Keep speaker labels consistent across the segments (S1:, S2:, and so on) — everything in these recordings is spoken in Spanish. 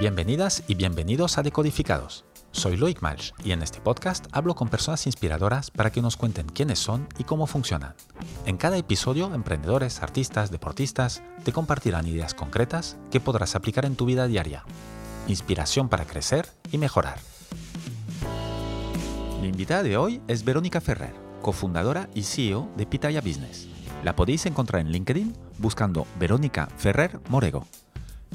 S1: Bienvenidas y bienvenidos a Decodificados. Soy Loic Malch y en este podcast hablo con personas inspiradoras para que nos cuenten quiénes son y cómo funcionan. En cada episodio, emprendedores, artistas, deportistas te compartirán ideas concretas que podrás aplicar en tu vida diaria. Inspiración para crecer y mejorar. Mi invitada de hoy es Verónica Ferrer, cofundadora y CEO de Pitaya Business. La podéis encontrar en LinkedIn buscando Verónica Ferrer Morego.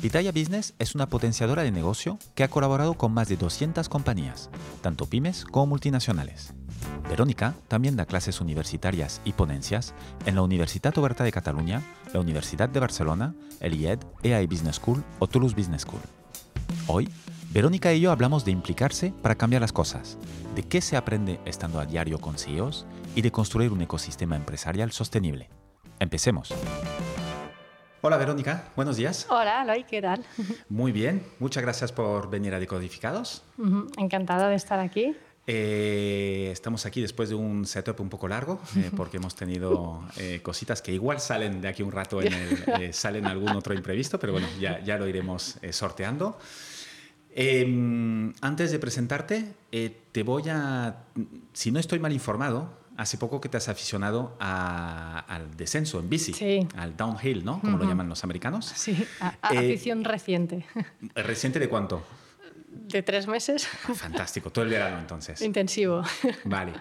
S1: Pitaya Business es una potenciadora de negocio que ha colaborado con más de 200 compañías, tanto pymes como multinacionales. Verónica también da clases universitarias y ponencias en la Universitat Oberta de Cataluña, la Universidad de Barcelona, el IED, EAI Business School o Toulouse Business School. Hoy, Verónica y yo hablamos de implicarse para cambiar las cosas, de qué se aprende estando a diario con CEOs y de construir un ecosistema empresarial sostenible. Empecemos. Hola Verónica, buenos días.
S2: Hola, Aloy, ¿qué tal?
S1: Muy bien, muchas gracias por venir a Decodificados.
S2: Encantada de estar aquí.
S1: Eh, estamos aquí después de un setup un poco largo, eh, porque hemos tenido eh, cositas que igual salen de aquí un rato, en el, salen algún otro imprevisto, pero bueno, ya, ya lo iremos sorteando. Em, antes de presentarte, te voy a, si no estoy mal informado, hace poco que te has aficionado al descenso en bici, al downhill, ¿no? Como lo llaman los americanos.
S2: Sí, afición reciente.
S1: ¿Reciente de cuánto?
S2: de tres meses.
S1: Ah, fantástico, todo el verano entonces.
S2: Intensivo.
S1: Vale.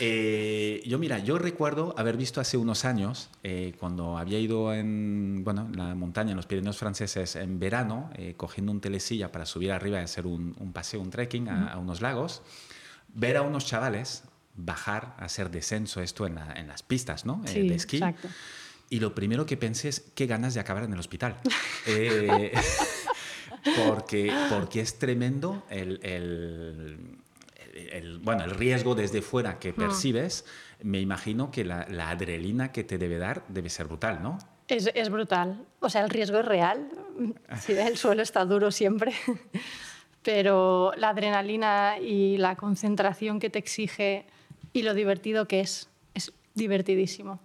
S1: Eh, yo mira, yo recuerdo haber visto hace unos años, eh, cuando había ido en bueno, la montaña, en los Pirineos franceses, en verano, eh, cogiendo un telesilla para subir arriba y hacer un, paseo, un trekking a, unos lagos, ver a unos chavales bajar, hacer descenso, esto en, las pistas ¿no?
S2: Sí,
S1: de esquí.
S2: Exacto.
S1: Y lo primero que pensé es qué ganas de acabar en el hospital. porque, porque es tremendo el, el, bueno, el riesgo desde fuera que percibes. Me imagino que la, la, adrenalina que te debe dar debe ser brutal, ¿no?
S2: Es, es brutal. O sea, el riesgo es real. Si el suelo está duro siempre. Pero la adrenalina y la concentración que te exige y lo divertido que es, es divertidísimo.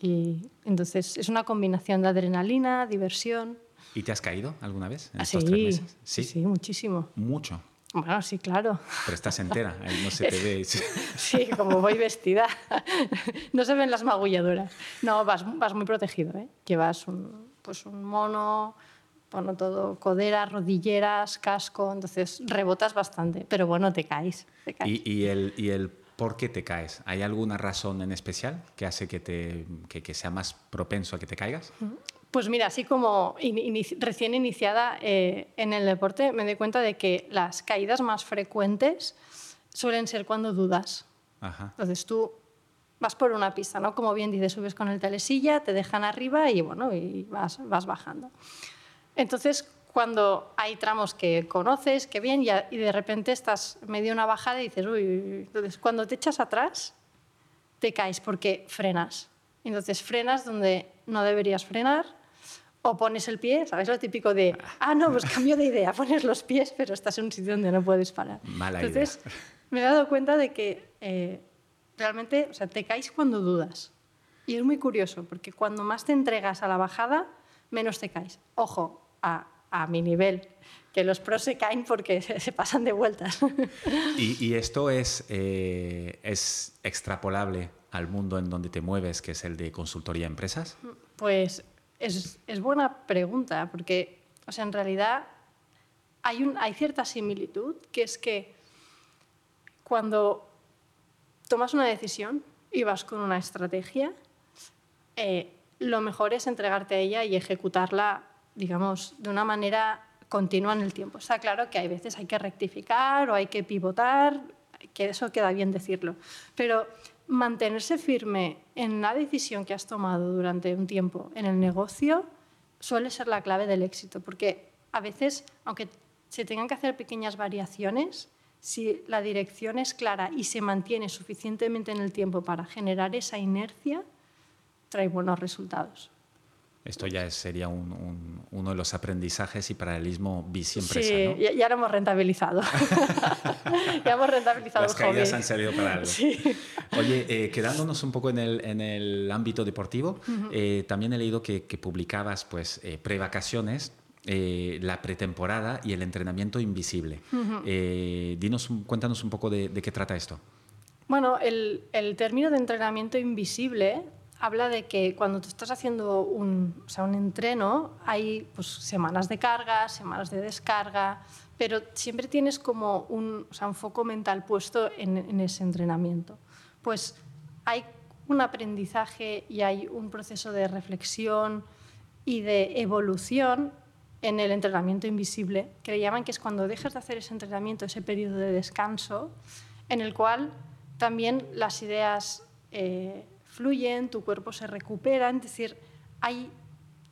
S2: Y entonces es una combinación de adrenalina, diversión.
S1: ¿Y te has caído alguna vez en
S2: ah,
S1: estos tres meses?
S2: Sí, sí, muchísimo.
S1: Mucho.
S2: Bueno, sí, claro.
S1: Pero estás entera, ahí no se te ve.
S2: Sí, como voy vestida, no se ven las magulladuras. No, vas, vas muy protegido, ¿eh? Llevas un, pues un mono, bueno, todo, coderas, rodilleras, casco, entonces rebotas bastante, pero bueno, te caes. Te caes.
S1: ¿Y, y, el, ¿Y el por qué te caes? ¿Hay alguna razón en especial que hace que, te, que, que sea más propenso a que te caigas?
S2: Pues mira, así como recién iniciada eh, en el deporte, me doy cuenta de que las caídas más frecuentes suelen ser cuando dudas. Entonces tú vas por una pista, ¿no? Como bien dices, subes con el telesilla, te dejan arriba y bueno, y vas, vas bajando. Entonces, cuando hay tramos que conoces, que bien, y, y de repente estás medio una bajada y dices, uy, entonces cuando te echas atrás, te caes porque frenas. Entonces frenas donde no deberías frenar o pones el pie, ¿sabes lo típico de, ah, no, pues cambio de idea, pones los pies, pero estás en un sitio donde no puedes parar.
S1: Mala
S2: Entonces, me he dado cuenta de que eh, realmente o sea, te caes cuando dudas. Y es muy curioso, porque cuando más te entregas a la bajada, menos te caes. Ojo, a, a mi nivel, que los pros se caen porque se, pasan de vueltas.
S1: ¿Y, y esto es, eh, es extrapolable al mundo en donde te mueves, que es el de consultoría a empresas?
S2: Pues es, es, buena pregunta, porque o sea, en realidad hay, un, hay cierta similitud, que es que cuando tomas una decisión y vas con una estrategia, eh, lo mejor es entregarte a ella y ejecutarla, digamos, de una manera continua en el tiempo. Está claro que hay veces hay que rectificar o hay que pivotar, que eso queda bien decirlo, pero mantenerse firme en la decisión que has tomado durante un tiempo en el negocio suele ser la clave del éxito, porque a veces, aunque se tengan que hacer pequeñas variaciones, si la dirección es clara y se mantiene suficientemente en el tiempo para generar esa inercia, trae buenos resultados.
S1: Esto ya sería uno de los aprendizajes y paralelismo bici-empresa,
S2: sí,
S1: ¿no?
S2: ya, lo hemos rentabilizado. ya hemos rentabilizado
S1: Las caídas han servido para algo. Oye, eh, quedándonos un poco en el, en el ámbito deportivo, eh, también he leído que, publicabas pues, eh, prevacaciones eh, la pretemporada y el entrenamiento invisible. Eh, dinos, cuéntanos un poco de, qué trata esto.
S2: Bueno, el, término de entrenamiento invisible habla de que cuando tú estás haciendo un, o sea, un entreno, hay pues, semanas de carga, semanas de descarga, pero siempre tienes como un, o sea, un foco mental puesto en, en, ese entrenamiento. Pues hay un aprendizaje y hay un proceso de reflexión y de evolución en el entrenamiento invisible, que le llaman que es cuando dejas de hacer ese entrenamiento, ese periodo de descanso, en el cual también las ideas eh, fluyen, tu cuerpo se recupera, es decir, hay,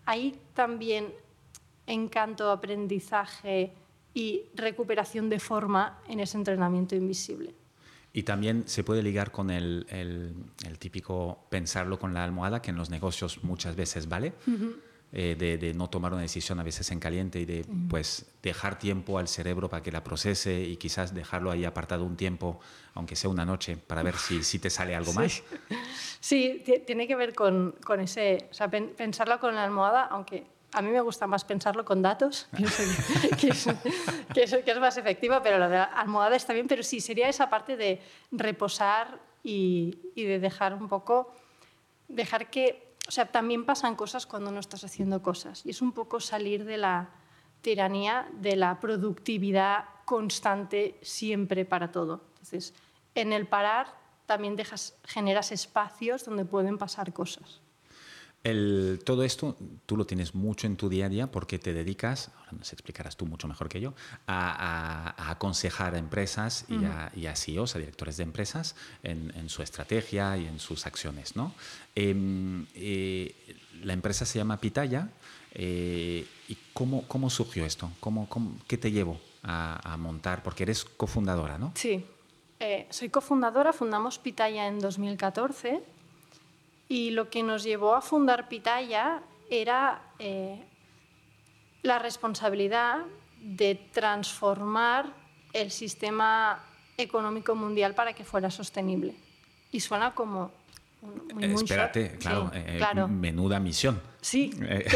S2: hay también encanto, aprendizaje y recuperación de forma en ese entrenamiento invisible.
S1: Y también se puede ligar con el, el, típico pensarlo con la almohada, que en los negocios muchas veces vale. Eh, de, no tomar una decisión a veces en caliente y de pues dejar tiempo al cerebro para que la procese y quizás dejarlo ahí apartado un tiempo, aunque sea una noche, para ver si, si te sale algo más.
S2: Sí, tiene que ver con, con ese, o sea, pensarlo con la almohada, aunque a mí me gusta más pensarlo con datos, que, es, que, es, más efectiva, pero la de almohada está bien, pero sí, sería esa parte de reposar y, y de dejar un poco, dejar que o sea, también pasan cosas cuando no estás haciendo cosas. Y es un poco salir de la tiranía de la productividad constante siempre para todo. Entonces, en el parar también dejas, generas espacios donde pueden pasar cosas
S1: todo esto tú lo tienes mucho en tu día a día porque te dedicas, ahora nos explicarás tú mucho mejor que yo, a, aconsejar a empresas y, a, CEOs, a directores de empresas, en, su estrategia y en sus acciones. ¿no? Em, eh, la empresa se llama Pitaya. Eh, ¿Y cómo, cómo surgió esto? ¿Cómo, qué te llevó a, montar? Porque eres cofundadora, ¿no?
S2: Sí, eh, soy cofundadora, fundamos Pitaya en 2014 y lo que nos llevó a fundar Pitaya era eh, la responsabilidad de transformar el sistema económico mundial para que fuera sostenible. Y suena como
S1: muy, Espérate, claro, eh, claro, menuda misión.
S2: Sí.
S1: Eh,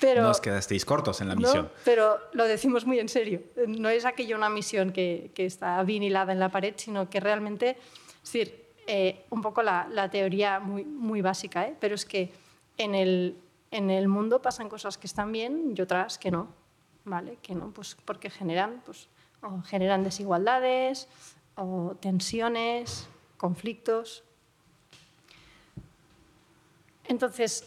S1: pero, Nos quedasteis cortos en la misión.
S2: pero lo decimos muy en serio. No es aquello una misión que, que está vinilada en la pared, sino que realmente, es decir, eh, un poco la, teoría muy, muy básica, ¿eh? pero es que en el, en el mundo pasan cosas que están bien y otras que no, ¿vale? Que no, pues porque generan, pues, o generan desigualdades o tensiones, conflictos. Entonces,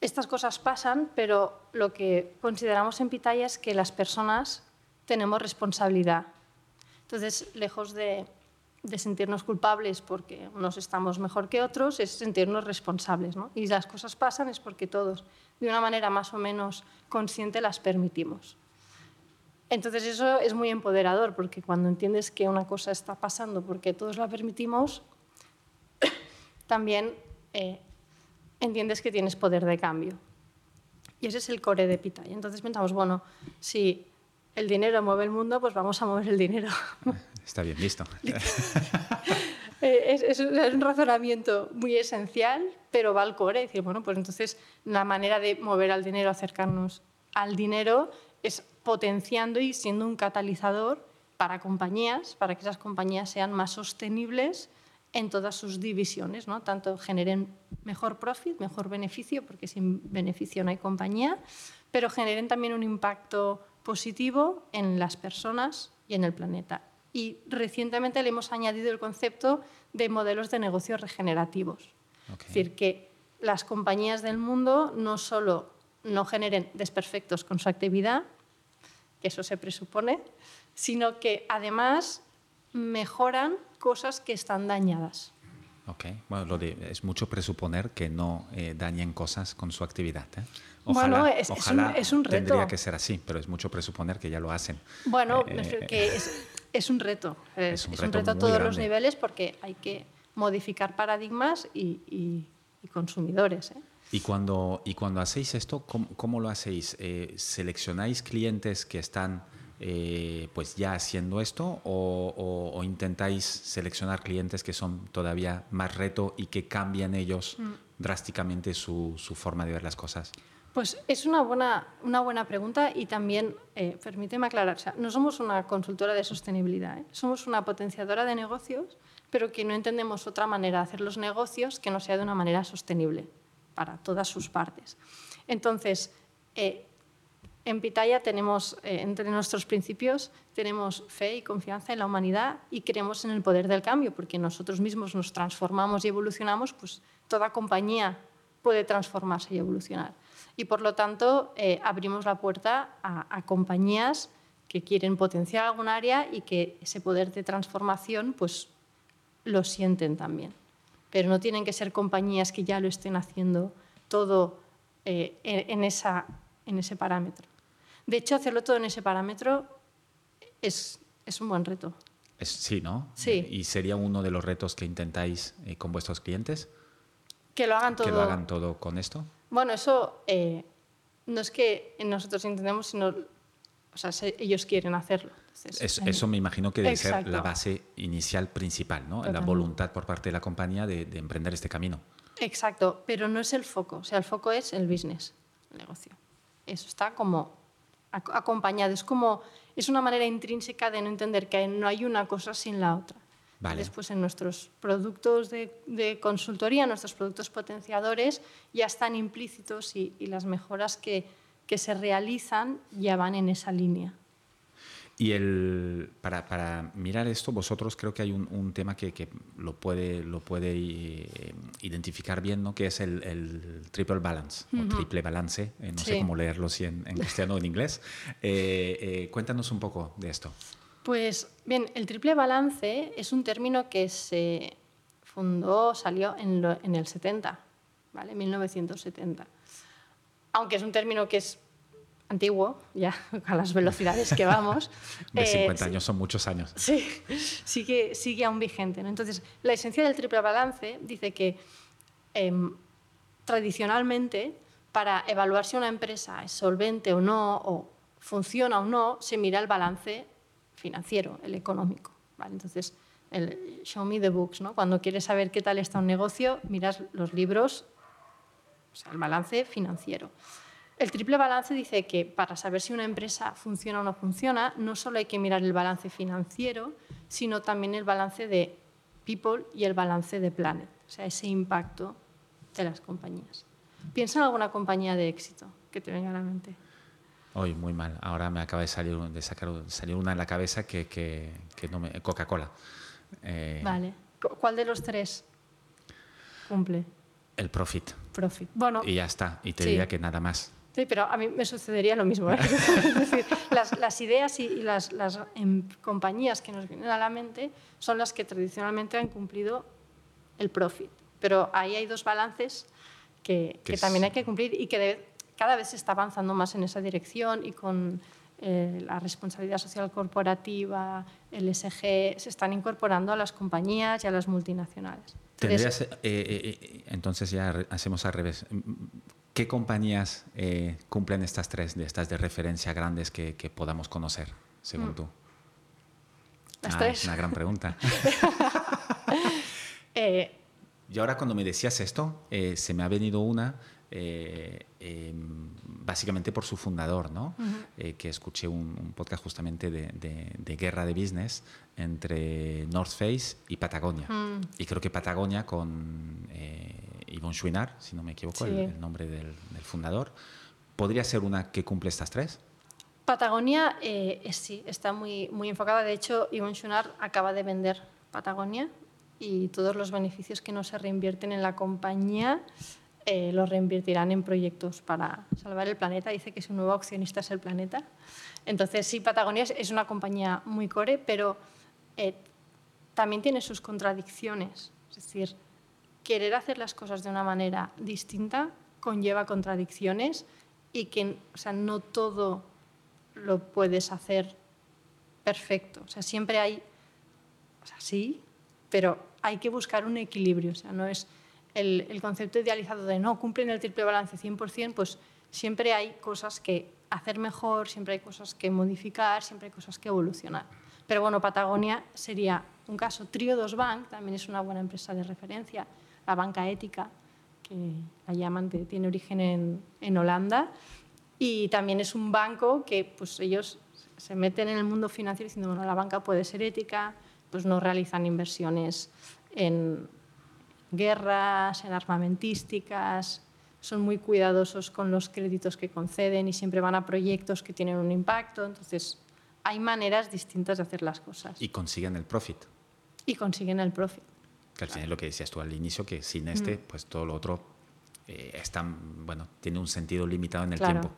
S2: estas cosas pasan, pero lo que consideramos en Pitaya es que las personas tenemos responsabilidad. Entonces, lejos de de sentirnos culpables porque unos estamos mejor que otros, es sentirnos responsables. ¿no? Y las cosas pasan es porque todos, de una manera más o menos consciente, las permitimos. Entonces eso es muy empoderador porque cuando entiendes que una cosa está pasando porque todos la permitimos, también eh, entiendes que tienes poder de cambio. Y ese es el core de Pita. Y entonces pensamos, bueno, si el dinero mueve el mundo, pues vamos a mover el dinero.
S1: Está bien visto.
S2: Eh, es, un razonamiento muy esencial, pero va al core. decir, bueno, pues entonces la manera de mover al dinero, acercarnos al dinero, es potenciando y siendo un catalizador para compañías, para que esas compañías sean más sostenibles en todas sus divisiones, ¿no? tanto generen mejor profit, mejor beneficio, porque sin beneficio no hay compañía, pero generen también un impacto positivo en las personas y en el planeta y recientemente le hemos añadido el concepto de modelos de negocios regenerativos. Es decir, que las compañías del mundo no solo no generen desperfectos con su actividad, que eso se presupone, sino que además mejoran cosas que están dañadas.
S1: Ok, bueno, es mucho presuponer que no eh, dañen cosas con su actividad. ¿eh?
S2: Ojalá, bueno, es, un, reto.
S1: Tendría que ser así, pero es mucho presuponer que ya lo hacen.
S2: Bueno, eh, que es, es un reto. Es, un reto, a todos los niveles porque hay que modificar paradigmas y, consumidores. ¿eh?
S1: Y cuando, y cuando hacéis esto, ¿cómo, lo hacéis? Eh, ¿Seleccionáis clientes que están eh, pues ya haciendo esto o, intentáis seleccionar clientes que son todavía más reto y que cambian ellos mm. drásticamente su, su forma de ver las cosas?
S2: Pues es una buena, una buena pregunta y también, eh, permíteme aclarar, no somos una consultora de sostenibilidad, ¿eh? somos una potenciadora de negocios, pero que no entendemos otra manera de hacer los negocios que no sea de una manera sostenible para todas sus partes. Entonces, eh, en Pitaya tenemos, entre nuestros principios, tenemos fe y confianza en la humanidad y creemos en el poder del cambio, porque nosotros mismos nos transformamos y evolucionamos, pues toda compañía puede transformarse y evolucionar y por lo tanto eh, abrimos la puerta a, compañías que quieren potenciar algún área y que ese poder de transformación pues lo sienten también. Pero no tienen que ser compañías que ya lo estén haciendo todo eh, en, esa, en ese parámetro. De hecho, hacerlo todo en ese parámetro es, es un buen reto.
S1: sí, ¿no?
S2: Sí.
S1: ¿Y sería uno de los retos que intentáis eh, con vuestros clientes?
S2: Que lo hagan todo.
S1: Que lo hagan todo con esto.
S2: Bueno, eso eh, no es que nosotros intentemos, sino o sea, ellos quieren hacerlo.
S1: eso me imagino que debe ser la base inicial principal, ¿no? la voluntad por parte de la compañía de, emprender este camino.
S2: Exacto, pero no es el foco. O sea, el foco es el business, el negocio. Eso está como acompañado. Es como es una manera intrínseca de no entender que no hay una cosa sin la otra. Después en nuestros productos de, consultoría, nuestros productos potenciadores ya están implícitos y, las mejoras que, que, se realizan ya van en esa línea.
S1: Y el, para, para mirar esto, vosotros creo que hay un, un tema que, que, lo puede, lo puede eh, identificar bien, ¿no? que es el, el triple balance, o triple balance, eh, no sé cómo leerlo si en, en castellano o en inglés. Eh, cuéntanos un poco de esto.
S2: Pues bien, el triple balance es un término que se fundó, salió en, el 70, ¿vale? 1970. Aunque es un término que es antiguo, ya a las velocidades que vamos.
S1: De 50 eh, años son muchos años.
S2: Sí, sigue, sigue aún vigente. Entonces, la esencia del triple balance dice que em, tradicionalmente, para evaluar si una empresa es solvente o no, o funciona o no, se mira el balance financiero, el económico. ¿vale? Entonces, show me the books, ¿no? Cuando quieres saber qué tal está un negocio, miras los libros, o sea, el balance financiero. El triple balance dice que para saber si una empresa funciona o no funciona, no solo hay que mirar el balance financiero, sino también el balance de people y el balance de planet, o sea, ese impacto de las compañías. Piensa en alguna compañía de éxito que te venga a la mente.
S1: Hoy muy mal. Ahora me acaba de salir, de sacar, salir una en la cabeza que, que, que no me. Coca-Cola.
S2: Eh, vale. ¿Cuál de los tres cumple?
S1: El profit.
S2: Profit. Bueno.
S1: Y ya está. Y te diría que nada más.
S2: Sí, pero a mí me sucedería lo mismo. ¿eh? es decir, las, las, ideas y, las, las em, compañías que nos vienen a la mente son las que tradicionalmente han cumplido el profit. Pero ahí hay dos balances que, que también hay que cumplir y que debe, cada vez se está avanzando más en esa dirección y con eh, la responsabilidad social corporativa, el SG, se están incorporando a las compañías y a las multinacionales.
S1: Entonces, eh, eh, entonces ya hacemos al revés. ¿Qué compañías cumplen estas tres, de estas de referencia grandes que, podamos conocer, según mm. tú?
S2: Las ah, tres.
S1: Una gran pregunta. y ahora cuando me decías esto, se me ha venido una eh, em, básicamente por su fundador, ¿no? Eh, que escuché un, podcast justamente de, guerra de business entre North Face y Patagonia. Mm. Y creo que Patagonia con eh, Yvon Chouinard, si no me equivoco, el, nombre del, fundador, podría ser una que cumple estas tres.
S2: Patagonia sí, está muy, muy enfocada. De hecho, Yvon Chouinard acaba de vender Patagonia y todos los beneficios que no se reinvierten en la compañía eh, lo reinvertirán en proyectos para salvar el planeta. Dice que su nuevo accionista es el planeta. Entonces, sí, Patagonia es una compañía muy core, pero eh, también tiene sus contradicciones. Es decir, querer hacer las cosas de una manera distinta conlleva contradicciones y que o sea, no todo lo puedes hacer perfecto. O sea, siempre hay, o sea, sí, pero hay que buscar un equilibrio. O sea, no es el, concepto idealizado de no cumplen el triple balance 100%, pues siempre hay cosas que hacer mejor, siempre hay cosas que modificar, siempre hay cosas que evolucionar. Pero bueno, Patagonia sería un caso. Triodos Bank también es una buena empresa de referencia, la banca ética, eh, la llaman, tiene origen en, en, Holanda. Y también es un banco que pues, ellos se meten en el mundo financiero diciendo, bueno, la banca puede ser ética, pues no realizan inversiones en guerras, en armamentísticas, son muy cuidadosos con los créditos que conceden y siempre van a proyectos que tienen un impacto. Entonces, hay maneras distintas de hacer las cosas.
S1: Y consiguen el profit.
S2: Y consiguen el profit.
S1: Que al final es lo que decías tú al inicio, que sin este, mm. pues todo lo otro eh, está, bueno, tiene un sentido limitado en el tiempo.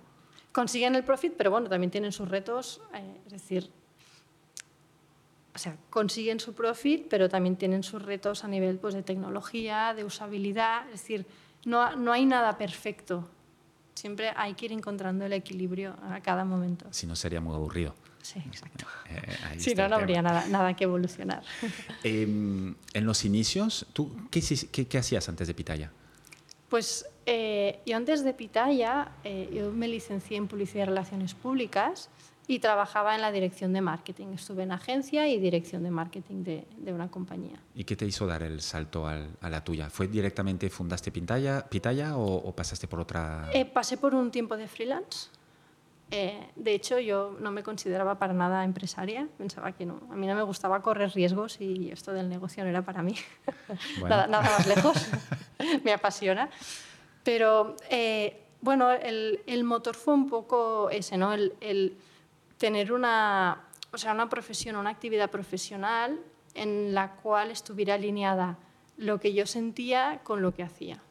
S2: Consiguen el profit, pero bueno, también tienen sus retos, eh, es decir, o sea, consiguen su profit, pero también tienen sus retos a nivel pues, de tecnología, de usabilidad, es decir, no, no hay nada perfecto. Siempre hay que ir encontrando el equilibrio a cada momento.
S1: Si no, sería muy aburrido.
S2: Sí, exacto. Eh, si no, no habría nada, nada que evolucionar.
S1: Em, en los inicios, ¿tú qué, qué, qué, hacías antes de Pitaya?
S2: Pues eh, yo antes de Pitaya, eh, yo me licencié en Publicidad y Relaciones Públicas y trabajaba en la dirección de marketing. Estuve en agencia y dirección de marketing de, de una compañía.
S1: ¿Y qué te hizo dar el salto al, a la tuya? ¿Fue directamente fundaste Pitaya, Pitaya o, pasaste por otra...?
S2: Eh, pasé por un tiempo de freelance. Eh, de hecho, yo no me consideraba para nada empresaria. Pensaba que no. A mí no me gustaba correr riesgos y esto del negocio no era para mí. nada, nada, más lejos. me apasiona. Pero, eh, bueno, el, el, motor fue un poco ese, ¿no? el, el tener una, o sea, una profesión, una actividad profesional en la cual estuviera alineada lo que yo sentía con lo que hacía.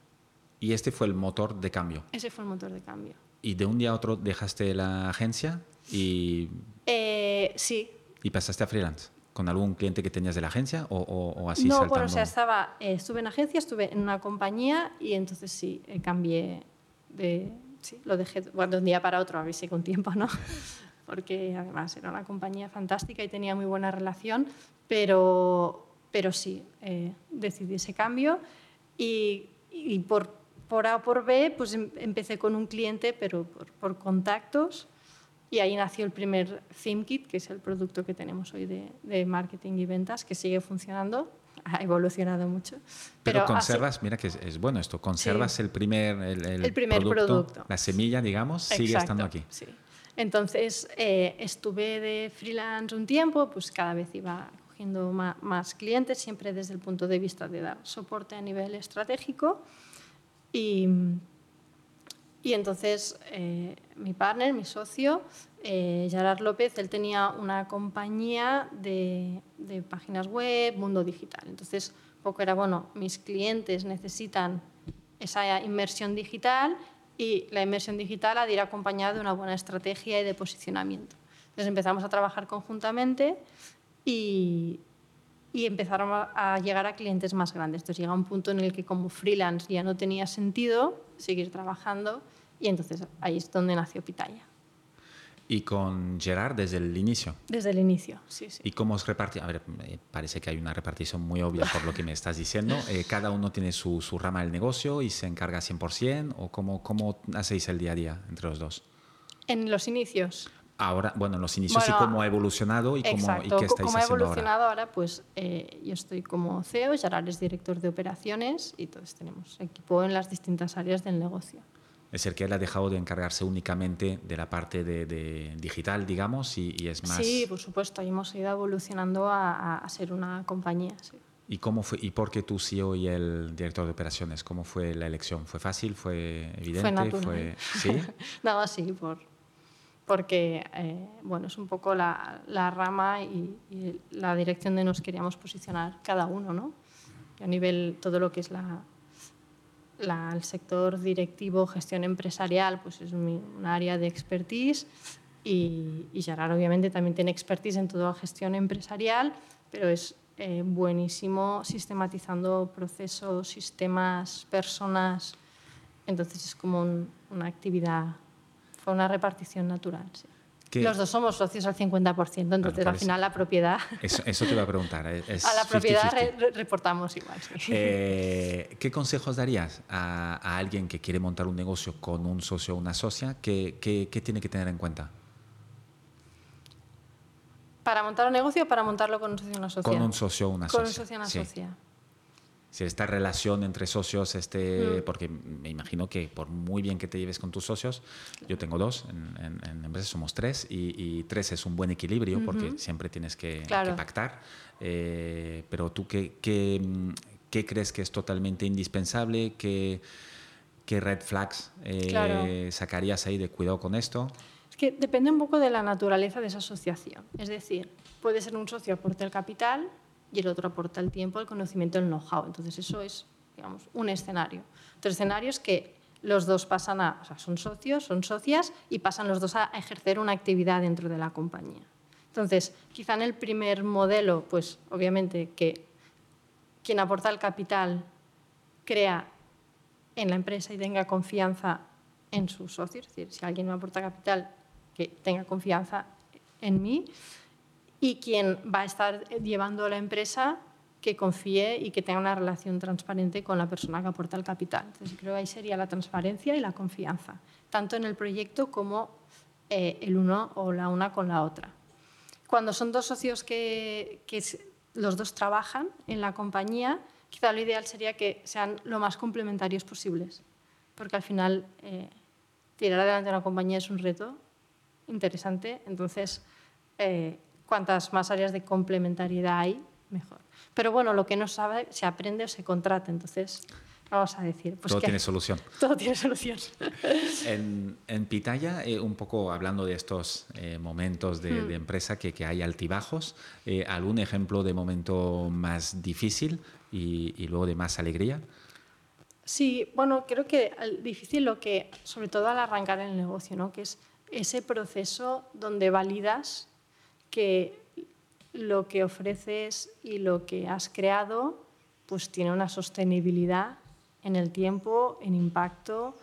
S1: ¿Y este fue el motor de cambio?
S2: Ese fue el motor de cambio.
S1: ¿Y de un día a otro dejaste la agencia y...?
S2: Eh, sí.
S1: ¿Y pasaste a freelance? ¿Con algún cliente que tenías de la agencia o, o, así
S2: no,
S1: saltando?
S2: bueno, o sea, estaba, eh, estuve en agencia, estuve en una compañía y entonces sí, eh, cambié de... Sí, lo dejé bueno, de un día para otro, a ver si con tiempo, ¿no? porque además era una compañía fantástica y tenía muy buena relación, pero, pero sí, eh, decidí ese cambio y, y, por, por A o por B pues em, empecé con un cliente, pero por, por, contactos y ahí nació el primer ThemeKit, que es el producto que tenemos hoy de, de marketing y ventas, que sigue funcionando, ha evolucionado mucho.
S1: Pero, conservas, mira que es, bueno esto, conservas el primer, el, el, primer producto, la semilla, digamos, sigue estando aquí.
S2: Sí. Entonces eh, estuve de freelance un tiempo, pues cada vez iba cogiendo más, clientes, siempre desde el punto de vista de dar soporte a nivel estratégico. Y, y entonces eh, mi partner, mi socio, eh, Gerard López, él tenía una compañía de, de, páginas web, mundo digital. Entonces, poco era, bueno, mis clientes necesitan esa inmersión digital y la inmersión digital ha de ir acompañada de una buena estrategia y de posicionamiento. Entonces empezamos a trabajar conjuntamente y, y empezaron a llegar a clientes más grandes. Entonces llega un punto en el que como freelance ya no tenía sentido seguir trabajando y entonces ahí es donde nació Pitaya.
S1: ¿Y con Gerard desde el inicio?
S2: Desde el inicio, sí, sí.
S1: ¿Y cómo os repartís? A ver, parece que hay una repartición muy obvia por lo que me estás diciendo. Eh, ¿Cada uno tiene su, su, rama del negocio y se encarga 100%? ¿O cómo, cómo hacéis el día a día entre los dos?
S2: En los inicios.
S1: Ahora, bueno, en los inicios y cómo ha evolucionado y, cómo, y qué estáis
S2: ¿Cómo
S1: ha
S2: evolucionado
S1: ahora,
S2: ahora pues eh, yo estoy como CEO, Gerard es director de operaciones y todos tenemos equipo en las distintas áreas del negocio.
S1: Es decir, que él ha dejado de encargarse únicamente de la parte de, de digital, digamos, y, y, es más...
S2: Sí, por supuesto, hemos ido evolucionando a, a ser una compañía. Sí.
S1: ¿Y, cómo fue, ¿Y por qué tú CEO y el director de operaciones? ¿Cómo fue la elección? ¿Fue fácil? ¿Fue evidente?
S2: Fue natural.
S1: ¿Fue... ¿Sí?
S2: Nada, sí, por, porque eh, bueno, es un poco la, la rama y, y, la dirección de nos queríamos posicionar cada uno, ¿no? Y a nivel todo lo que es la, la, el sector directivo, gestión empresarial, pues es un, área de expertise y, y Gerard obviamente también tiene expertise en toda gestión empresarial, pero es eh, buenísimo sistematizando procesos, sistemas, personas. Entonces es como un, una actividad, fue una repartición natural. Sí. Los dos somos socios al 50%, entonces bueno, al final la propiedad...
S1: Eso, eso, te iba a preguntar. Es
S2: a la propiedad 50 -50. Re reportamos igual. Sí.
S1: Eh, ¿Qué consejos darías a, a, alguien que quiere montar un negocio con un socio o una socia? ¿Qué, qué, qué tiene que tener en cuenta?
S2: ¿Para montar un negocio o para montarlo con un socio o una socia?
S1: Con un socio o una socia.
S2: Con un socio o una
S1: sí. Si esta relación entre socios, este, porque me imagino que por muy bien que te lleves con tus socios, yo tengo dos, en, en, empresas somos tres, y, tres es un buen equilibrio porque siempre tienes que, pactar. Eh, pero tú, ¿qué, qué, qué crees que es totalmente indispensable? ¿Qué, qué red flags eh, sacarías ahí de cuidado con esto?
S2: Es que depende un poco de la naturaleza de esa asociación. Es decir, puede ser un socio aporte el capital y el otro aporta el tiempo, el conocimiento, el know-how. Entonces eso es, digamos, un escenario. Otro escenario es que los dos pasan a, o sea, son socios, son socias y pasan los dos a ejercer una actividad dentro de la compañía. Entonces, quizá en el primer modelo, pues obviamente que quien aporta el capital crea en la empresa y tenga confianza en sus socios, es decir, si alguien me aporta capital, que tenga confianza en mí, y quien va a estar llevando la empresa que confíe y que tenga una relación transparente con la persona que aporta el capital. Entonces, creo que ahí sería la transparencia y la confianza, tanto en el proyecto como eh, el uno o la una con la otra. Cuando son dos socios que, que los dos trabajan en la compañía, quizá lo ideal sería que sean lo más complementarios posibles, porque al final eh, tirar adelante una compañía es un reto interesante, entonces eh, cuantas más áreas de complementariedad hay, mejor. Pero bueno, lo que no sabe se aprende o se contrata, entonces vamos a decir.
S1: Pues todo tiene solución.
S2: Todo tiene solución.
S1: En, en Pitaya, eh, un poco hablando de estos eh, momentos de, hmm. empresa que, que, hay altibajos, eh, ¿algún ejemplo de momento más difícil y, y, luego de más alegría?
S2: Sí, bueno, creo que difícil lo que, sobre todo al arrancar el negocio, ¿no? que es ese proceso donde validas que lo que ofreces y lo que has creado pues tiene una sostenibilidad en el tiempo, en impacto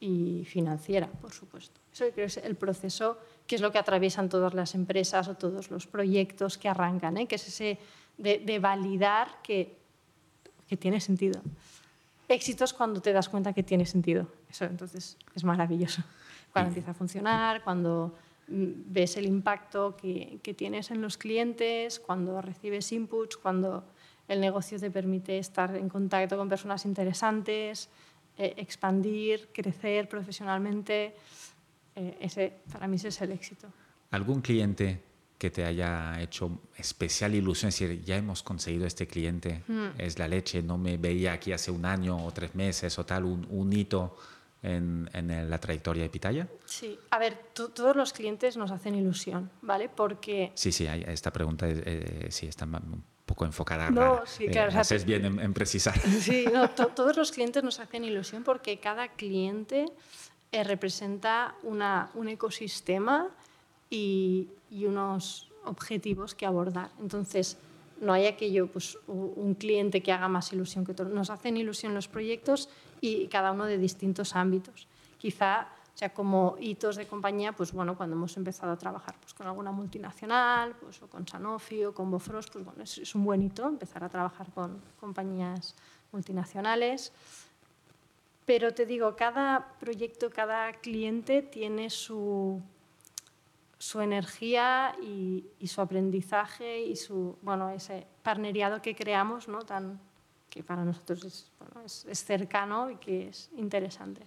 S2: y financiera, por supuesto. Eso creo es el proceso que es lo que atraviesan todas las empresas o todos los proyectos que arrancan, ¿eh? que es ese de, validar que, que, tiene sentido. Éxitos cuando te das cuenta que tiene sentido. Eso entonces es maravilloso. Cuando empieza a funcionar, cuando ves el impacto que, tienes en los clientes, cuando recibes inputs, cuando el negocio te permite estar en contacto con personas interesantes, eh, expandir, crecer profesionalmente. Eh, ese, para mí ese es el éxito.
S1: ¿Algún cliente que te haya hecho especial ilusión? Es decir, ya hemos conseguido este cliente, hmm. es la leche, no me veía aquí hace un año o tres meses o tal, un, un hito en, la trayectoria de Pitaya?
S2: Sí, a ver, todos los clientes nos hacen ilusión, ¿vale? Porque...
S1: Sí, sí, esta pregunta eh, sí está un poco enfocada.
S2: No, sí, claro.
S1: haces bien en, precisar.
S2: Sí, no, todos los clientes nos hacen ilusión porque cada cliente eh, representa una, un ecosistema y, y unos objetivos que abordar. Entonces, no hay aquello, pues, un cliente que haga más ilusión que otro. Nos hacen ilusión los proyectos y cada uno de distintos ámbitos. Quizá, o sea, como hitos de compañía, pues bueno, cuando hemos empezado a trabajar pues, con alguna multinacional, pues, o con Sanofi o con Bofrost, pues bueno, es, un buen hito empezar a trabajar con compañías multinacionales. Pero te digo, cada proyecto, cada cliente tiene su su energía y, su aprendizaje y su, bueno, ese parneriado que creamos, ¿no? Tan, que para nosotros es, bueno, es, cercano y que es interesante.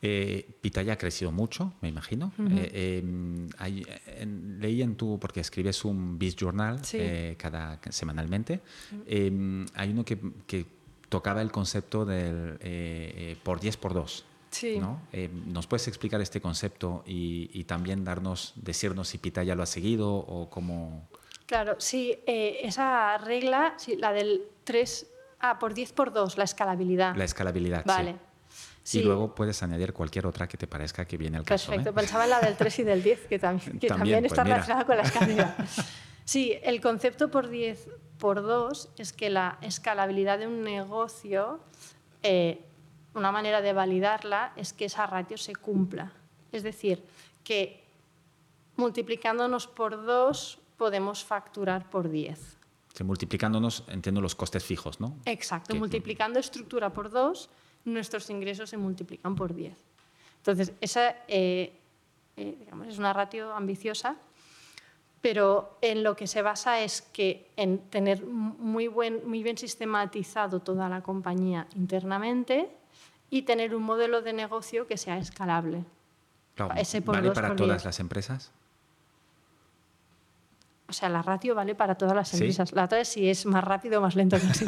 S1: Eh, Pitaya ha crecido mucho, me imagino. Eh, em, leí en tu, porque escribes un Biz Journal eh, cada, semanalmente, em, hay uno que, que, tocaba el concepto del eh, por 10 por 2.
S2: Sí.
S1: ¿no? Eh, ¿Nos puedes explicar este concepto y, también darnos, decirnos si Pita ya lo ha seguido o cómo...?
S2: Claro, sí, esa regla, sí, la del 3, ah, por 10 por 2, la escalabilidad.
S1: La escalabilidad,
S2: vale.
S1: Sí. Y luego puedes añadir cualquier otra que te parezca que viene al caso.
S2: Perfecto, ¿eh? pensaba en la del 3 y del 10, que, también, que también, pues está relacionada con la escalabilidad. Sí, el concepto por 10 por 2 es que la escalabilidad de un negocio una manera de validarla es que esa ratio se cumpla. Es decir, que multiplicándonos por 2 podemos facturar por 10.
S1: Multiplicándonos, entiendo, los costes fijos, ¿no?
S2: Exacto. multiplicando estructura por 2, nuestros ingresos se multiplican por 10. Entonces, esa eh, eh, es una ratio ambiciosa, pero en lo que se basa es que en tener muy, buen, muy bien sistematizado toda la compañía internamente y tener un modelo de negocio que sea escalable.
S1: ¿Vale para todas las empresas?
S2: O sea, la ratio vale para todas las empresas. La otra es si es más rápido o más lento que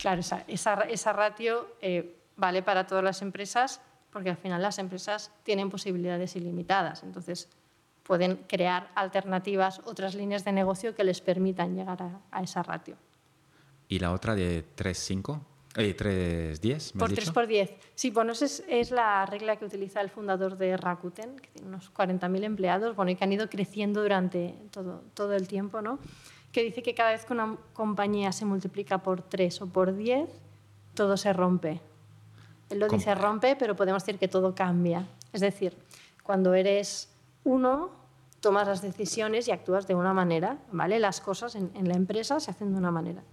S2: claro, esa, esa, ratio eh, vale para todas las empresas porque al final las empresas tienen posibilidades ilimitadas. Entonces, pueden crear alternativas, otras líneas de negocio que les permitan llegar a, esa ratio.
S1: ¿Y la otra de 3.5? Eh, 3.10?
S2: Por 3 por 10. Sí, bueno, esa es, la regla que utiliza el fundador de Rakuten, que tiene unos 40.000 empleados, bueno, y que han ido creciendo durante todo, todo el tiempo, ¿no? que dice que cada vez que una compañía se multiplica por 3 o por 10, todo se rompe. Él lo dice rompe, pero podemos decir que todo cambia. Es decir, cuando eres uno, tomas las decisiones y actúas de una manera, ¿vale? Las cosas en, la empresa se hacen de una manera.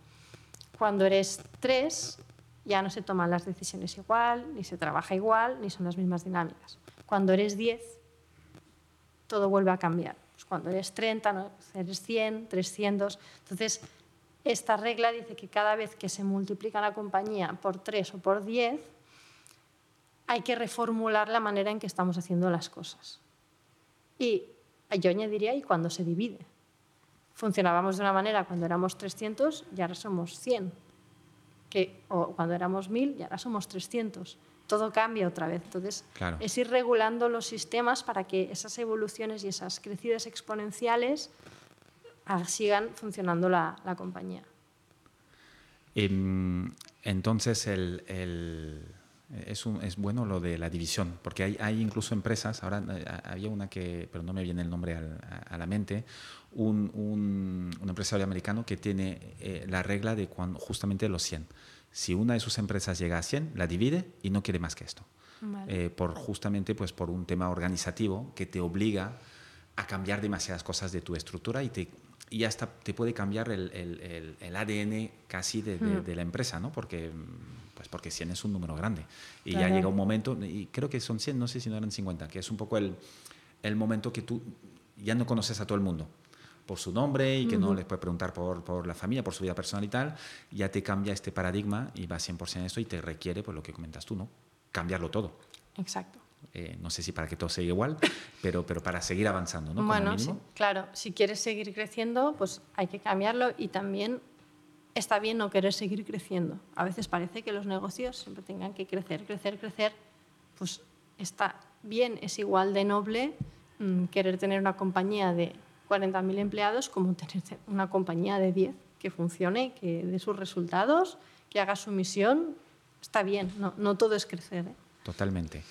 S2: Cuando eres tres, ya no se toman las decisiones igual, ni se trabaja igual, ni son las mismas dinámicas. Cuando eres diez, todo vuelve a cambiar. Pues cuando eres 30, ¿no? eres 100, 300. Entonces, esta regla dice que cada vez que se multiplica la compañía por 3 o por 10, hay que reformular la manera en que estamos haciendo las cosas. Y yo añadiría, y cuando se divide. Funcionábamos de una manera cuando éramos 300 y ahora somos 100. Que, o cuando éramos 1000 y ahora somos 300. Todo cambia otra vez. Entonces, es ir regulando los sistemas para que esas evoluciones y esas crecidas exponenciales ah, sigan funcionando la, la compañía.
S1: Em, entonces, el es, es, bueno lo de la división, porque hay, hay incluso empresas, ahora eh, había una que, pero no me viene el nombre a, la mente, un, un, empresario americano que tiene eh, la regla de cuando, justamente los 100. Si una de sus empresas llega a 100, la divide y no quiere más que esto. Eh, por justamente pues, por un tema organizativo que te obliga a cambiar demasiadas cosas de tu estructura y te y hasta te puede cambiar el, el, el ADN casi de, de, de, la empresa, ¿no? Porque pues porque 100 es un número grande. Y ya llega un momento, y creo que son 100, no sé si no eran 50, que es un poco el, el momento que tú ya no conoces a todo el mundo por su nombre y que no les puedes preguntar por, por, la familia, por su vida personal y tal, ya te cambia este paradigma y va 100% en esto y te requiere, pues lo que comentas tú, ¿no? Cambiarlo todo.
S2: Exacto.
S1: Eh, no sé si para que todo siga igual, pero, pero para seguir avanzando, ¿no?
S2: Bueno, sí, claro, si quieres seguir creciendo, pues hay que cambiarlo y también está bien no querer seguir creciendo. A veces parece que los negocios siempre tengan que crecer, crecer, crecer. Pues está bien, es igual de noble mm, querer tener una compañía de 40.000 empleados como tener una compañía de 10 que funcione, que dé sus resultados, que haga su misión. Está bien, no, no todo es crecer. ¿eh?
S1: Totalmente.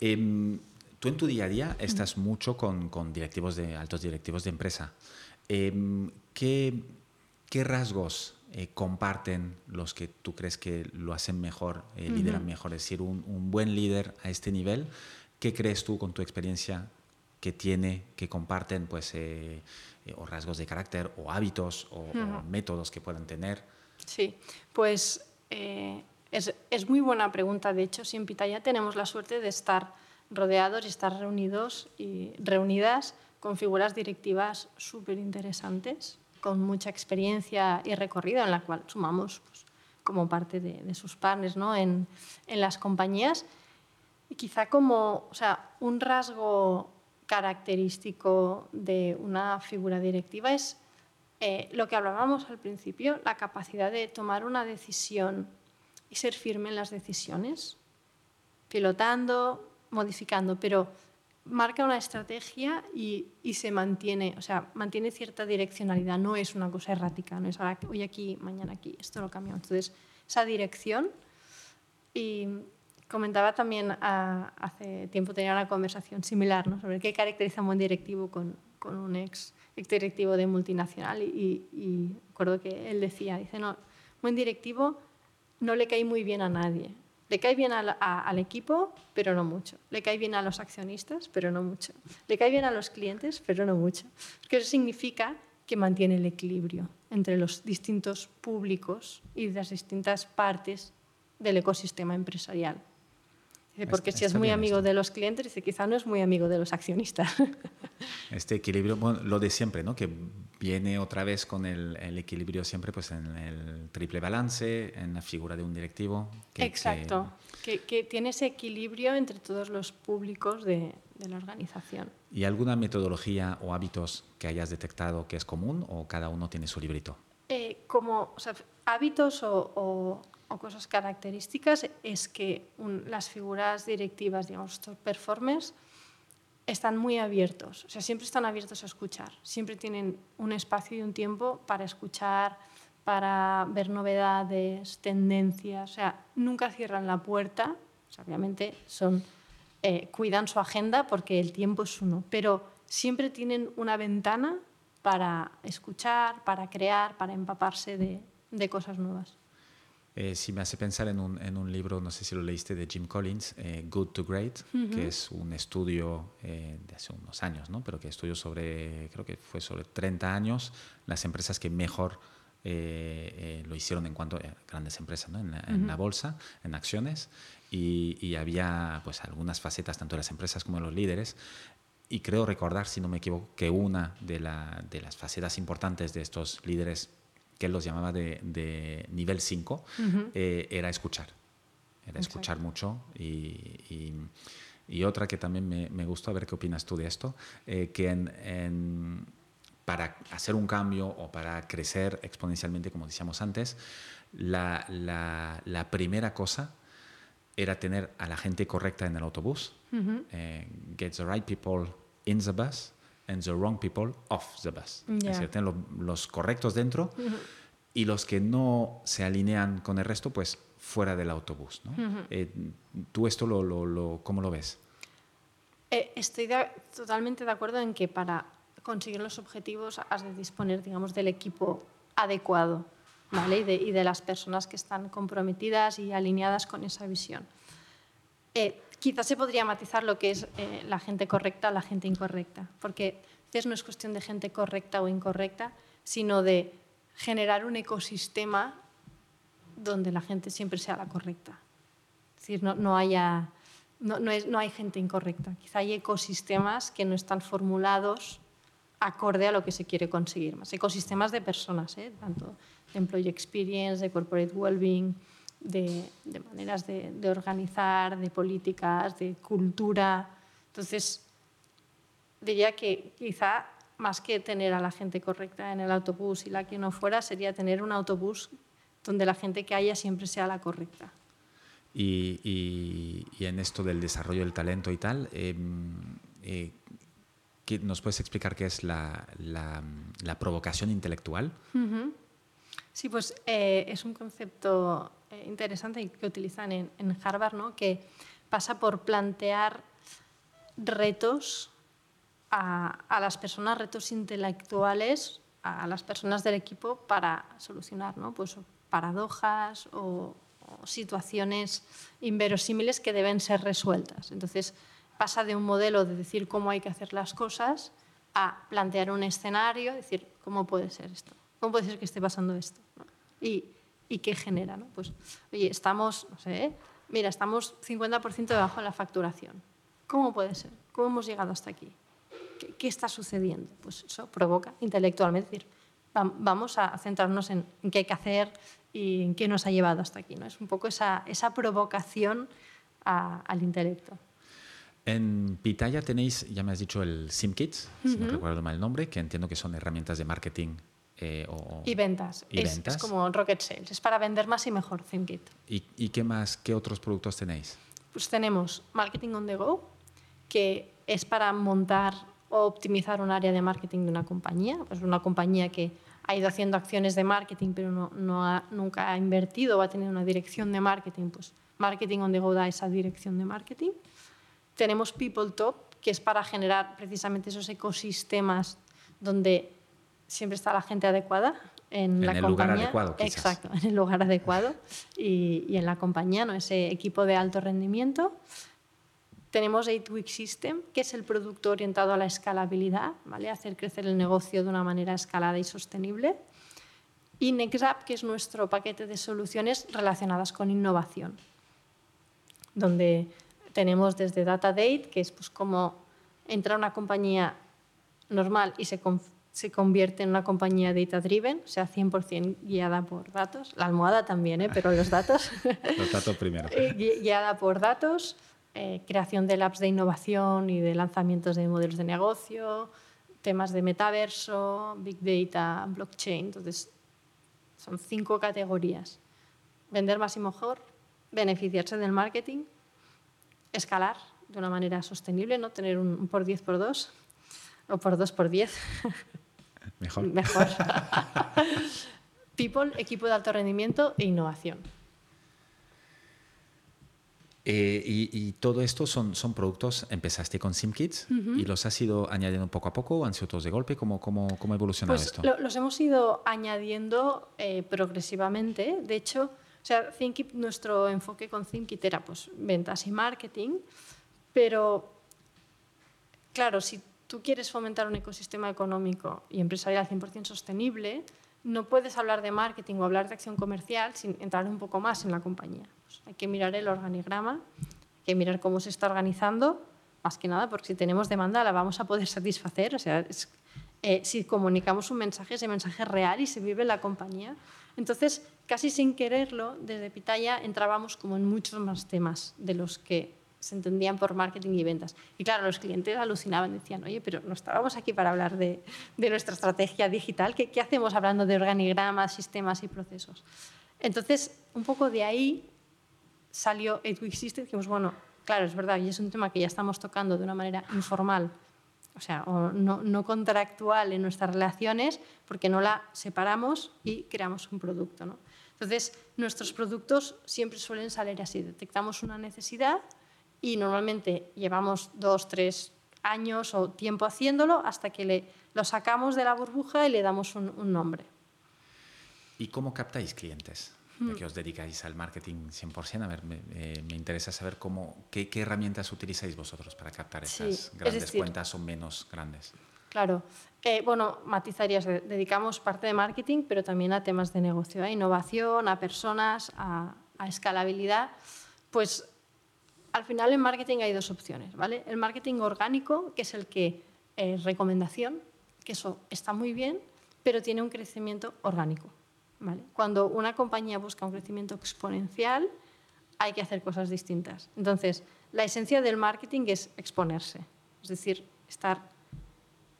S1: Em, tú en tu día a día estás mucho con, con, directivos de, altos directivos de empresa. Em, ¿qué, ¿Qué rasgos eh, comparten los que tú crees que lo hacen mejor, eh, lideran mejor. Es decir, un, buen líder a este nivel, ¿qué crees tú con tu experiencia que tiene, que comparten, pues, eh, o rasgos de carácter, o hábitos, o, métodos que puedan tener?
S2: Sí, pues es, es, muy buena pregunta. De hecho, si en Pitaya tenemos la suerte de estar rodeados y estar reunidos y reunidas con figuras directivas súper interesantes con mucha experiencia y recorrido en la cual sumamos pues, como parte de, sus partners ¿no? en, en, las compañías. Y quizá como o sea, un rasgo característico de una figura directiva es eh, lo que hablábamos al principio, la capacidad de tomar una decisión y ser firme en las decisiones, pilotando, modificando, pero marca una estrategia y, se mantiene, o sea, mantiene cierta direccionalidad, no es una cosa errática, no es ahora hoy aquí, mañana aquí, esto lo cambiamos. Entonces, esa dirección y comentaba también hace tiempo tenía una conversación similar ¿no? sobre qué caracteriza un buen directivo con, con un ex, ex, directivo de multinacional y, y, recuerdo que él decía, dice, no, buen directivo no le cae muy bien a nadie, le cae bien al, equipo, pero no mucho. Le cae bien a los accionistas, pero no mucho. Le cae bien a los clientes, pero no mucho. Porque eso significa que mantiene el equilibrio entre los distintos públicos y las distintas partes del ecosistema empresarial. Porque si es muy amigo de los clientes, dice, quizá no es muy amigo de los accionistas.
S1: Este equilibrio, bueno, lo de siempre, ¿no? Que viene otra vez con el, equilibrio siempre pues en el triple balance, en la figura de un directivo.
S2: Exacto, que, que, tiene ese equilibrio entre todos los públicos de, de, la organización.
S1: ¿Y alguna metodología o hábitos que hayas detectado que es común o cada uno tiene su librito?
S2: Eh, como hábitos o, o, cosas características es que las figuras directivas, digamos, top performers, están muy abiertos, o sea, siempre están abiertos a escuchar, siempre tienen un espacio y un tiempo para escuchar, para ver novedades, tendencias, o sea, nunca cierran la puerta, obviamente son, eh, cuidan su agenda porque el tiempo es uno, pero siempre tienen una ventana para escuchar, para crear, para empaparse de, de cosas nuevas.
S1: Eh, si me hace pensar en un, en un, libro, no sé si lo leíste, de Jim Collins, eh, Good to Great, que es un estudio eh, de hace unos años, ¿no? pero que estudió sobre, creo que fue sobre 30 años, las empresas que mejor lo hicieron en cuanto a grandes empresas, ¿no? en, la, bolsa, en acciones, y, y, había pues algunas facetas, tanto de las empresas como de los líderes, y creo recordar, si no me equivoco, que una de, la, de las facetas importantes de estos líderes que él los llamaba de, nivel 5, eh, era escuchar. Era escuchar mucho y, y, otra que también me, me, gustó, a ver qué opinas tú de esto, eh, que en, para hacer un cambio o para crecer exponencialmente, como decíamos antes, la, la, la primera cosa era tener a la gente correcta en el autobús, eh, get the right people in the bus, and the wrong people off the bus. Es decir, tener los correctos dentro y los que no se alinean con el resto, pues fuera del autobús. ¿no? Eh, ¿Tú esto lo, lo, lo, cómo lo ves?
S2: Eh, estoy totalmente de acuerdo en que para conseguir los objetivos has de disponer, digamos, del equipo adecuado ¿vale? y, de, y de las personas que están comprometidas y alineadas con esa visión. Eh, quizás se podría matizar lo que es eh, la gente correcta, la gente incorrecta, porque entonces no es cuestión de gente correcta o incorrecta, sino de generar un ecosistema donde la gente siempre sea la correcta. Es decir, no, no haya, no, no, es, no hay gente incorrecta. Quizá hay ecosistemas que no están formulados acorde a lo que se quiere conseguir. Más ecosistemas de personas, ¿eh? tanto de employee experience, de corporate well-being, de, maneras de, organizar, de políticas, de cultura. Entonces, diría que quizá más que tener a la gente correcta en el autobús y la que no fuera, sería tener un autobús donde la gente que haya siempre sea la correcta.
S1: Y, en esto del desarrollo del talento y tal, em, eh, ¿nos puedes explicar qué es la, provocación intelectual?
S2: Sí, pues eh, es un concepto eh, interesante que utilizan en, Harvard, ¿no? que pasa por plantear retos a, las personas, retos intelectuales a las personas del equipo para solucionar ¿no? pues, paradojas o, situaciones inverosímiles que deben ser resueltas. Entonces pasa de un modelo de decir cómo hay que hacer las cosas a plantear un escenario, decir cómo puede ser esto, cómo puede ser que esté pasando esto. Y ¿Y qué genera? ¿no? Pues, oye, estamos, no sé, ¿eh? mira, estamos 50% debajo de la facturación. ¿Cómo puede ser? ¿Cómo hemos llegado hasta aquí? ¿Qué, está sucediendo? Pues eso provoca intelectualmente, decir, vamos a centrarnos en, qué hay que hacer y en qué nos ha llevado hasta aquí. ¿no? Es un poco esa, esa provocación al intelecto.
S1: En Pitaya tenéis, ya me has dicho, el SimKit, si no recuerdo mal el nombre, que entiendo que son herramientas de marketing
S2: eh, y ventas. es, como Rocket Sales, es para vender más y mejor ThinkIt.
S1: ¿Y, ¿Y, qué más, qué otros productos tenéis?
S2: Pues tenemos Marketing on the Go, que es para montar o optimizar un área de marketing de una compañía. Pues una compañía que ha ido haciendo acciones de marketing, pero no, no ha, nunca ha invertido o ha tenido una dirección de marketing, pues Marketing on the Go da esa dirección de marketing. Tenemos People Top, que es para generar precisamente esos ecosistemas donde siempre está la gente adecuada en, la
S1: el
S2: compañía.
S1: lugar adecuado.
S2: Exacto, en el lugar adecuado y, y, en la compañía, ¿no? ese equipo de alto rendimiento. Tenemos 8-Week System, que es el producto orientado a la escalabilidad, ¿vale? hacer crecer el negocio de una manera escalada y sostenible. Y NextUp, que es nuestro paquete de soluciones relacionadas con innovación, donde tenemos desde Data Date, que es pues como entra una compañía normal y se, se convierte en una compañía data driven, o sea, 100% guiada por datos. La almohada también, ¿eh? pero los datos.
S1: los datos primero.
S2: Eh, guiada por datos, eh, creación de labs de innovación y de lanzamientos de modelos de negocio, temas de metaverso, big data, blockchain. Entonces, son cinco categorías. Vender más y mejor, beneficiarse del marketing, escalar de una manera sostenible, no tener un por 10 por 2 o por 2 por 10.
S1: Mejor.
S2: Mejor. People, equipo de alto rendimiento e innovación.
S1: Eh, y, todo esto son, son productos, empezaste con SimKits y los has ido añadiendo poco a poco, han sido todos de golpe, ¿cómo, cómo, cómo ha evolucionado
S2: pues
S1: esto?
S2: los hemos ido añadiendo eh, progresivamente. De hecho, o sea, ThinkKit, nuestro enfoque con ThinkKit era pues, ventas y marketing, pero claro, si tú quieres fomentar un ecosistema económico y empresarial 100% sostenible, no puedes hablar de marketing o hablar de acción comercial sin entrar un poco más en la compañía. Pues hay que mirar el organigrama, hay que mirar cómo se está organizando, más que nada porque si tenemos demanda la vamos a poder satisfacer. O sea, eh, si comunicamos un mensaje, ese mensaje es real y se vive en la compañía. Entonces, casi sin quererlo, desde Pitaya entrábamos como en muchos más temas de los que se entendían por marketing y ventas. Y claro, los clientes alucinaban, decían, oye, pero no estábamos aquí para hablar de, nuestra estrategia digital, ¿Qué, ¿Qué, hacemos hablando de organigramas, sistemas y procesos? Entonces, un poco de ahí salió It que dijimos, bueno, claro, es verdad, y es un tema que ya estamos tocando de una manera informal, o sea, no, no contractual en nuestras relaciones, porque no la separamos y creamos un producto. ¿no? Entonces, nuestros productos siempre suelen salir así, detectamos una necesidad, y normalmente llevamos dos, tres años o tiempo haciéndolo hasta que le, lo sacamos de la burbuja y le damos un, nombre.
S1: ¿Y cómo captáis clientes? Hmm. que os dedicáis al marketing 100%. A ver, me, eh, me interesa saber cómo, qué, qué, herramientas utilizáis vosotros para captar esas grandes cuentas o menos grandes.
S2: Claro. Eh, bueno, matizarías, dedicamos parte de marketing, pero también a temas de negocio, a innovación, a personas, a, a escalabilidad. Pues al final en marketing hay dos opciones, ¿vale? El marketing orgánico, que es el que es recomendación, que eso está muy bien, pero tiene un crecimiento orgánico, ¿vale? Cuando una compañía busca un crecimiento exponencial, hay que hacer cosas distintas. Entonces, la esencia del marketing es exponerse, es decir, estar,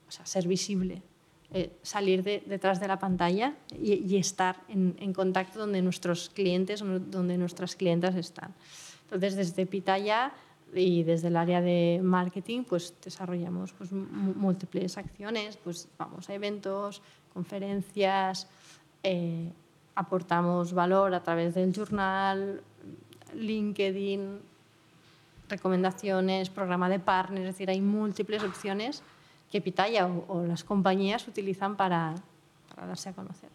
S2: o sea, ser visible, eh, salir de, detrás de la pantalla y, estar en, en, contacto donde nuestros clientes, donde nuestras clientas están. Entonces, desde Pitaya y desde el área de marketing, pues desarrollamos pues, múltiples acciones, pues vamos a eventos, conferencias, eh, aportamos valor a través del journal, LinkedIn, recomendaciones, programa de partners, es decir, hay múltiples opciones que Pitaya o, las compañías utilizan para, darse a conocer.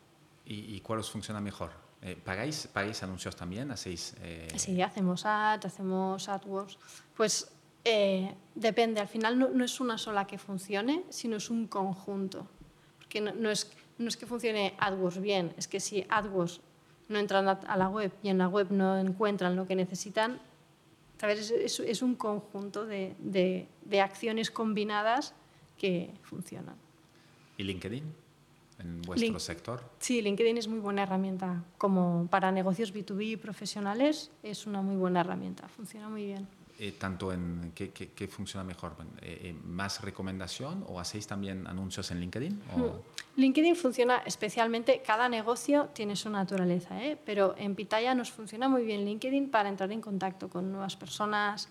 S1: ¿Y, ¿Y cuál os funciona mejor? Eh, ¿pagáis, ¿Pagáis anuncios también? ¿Hacéis,
S2: eh? Sí, hacemos ads, hacemos AdWords. Pues eh, depende, al final no, es una sola que funcione, sino es un conjunto. Porque no, es, no es que funcione AdWords bien, es que si AdWords no entran a la web y en la web no encuentran lo que necesitan, ¿sabes? Es, es, un conjunto de, de, de acciones combinadas que funcionan.
S1: ¿Y LinkedIn? En vuestro sector?
S2: Sí, LinkedIn es muy buena herramienta. Como para negocios B2B profesionales, es una muy buena herramienta. Funciona muy bien.
S1: Eh, tanto en qué, qué, funciona mejor eh, eh, más recomendación o hacéis también anuncios en LinkedIn
S2: hmm. LinkedIn funciona especialmente cada negocio tiene su naturaleza ¿eh? pero en Pitaya nos funciona muy bien LinkedIn para entrar en contacto con nuevas personas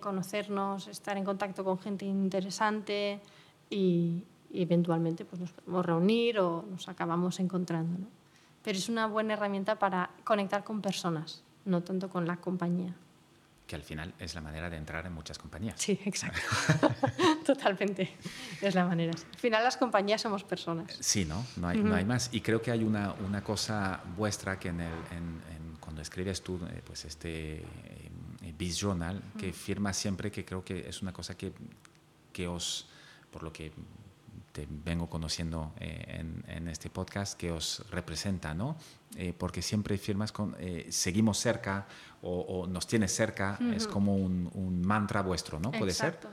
S2: conocernos estar en contacto con gente interesante y, y eventualmente pues, nos podemos reunir o nos acabamos encontrando. ¿no? Pero es una buena herramienta para conectar con personas, no tanto con la compañía.
S1: Que al final es la manera de entrar en muchas compañías.
S2: Sí, exacto. Totalmente. Es la manera. Al final las compañías somos personas.
S1: Sí, ¿no? No hay, no hay más. Y creo que hay una, una cosa vuestra que en el, en, cuando escribes tú eh, pues este eh, Biz Journal, que firma siempre que creo que es una cosa que, que os, por lo que vengo conociendo eh, en, este podcast, que os representa, ¿no? Eh, porque siempre firmas con, seguimos cerca o, nos tienes cerca, es como un, mantra vuestro, ¿no? ¿Puede
S2: Exacto.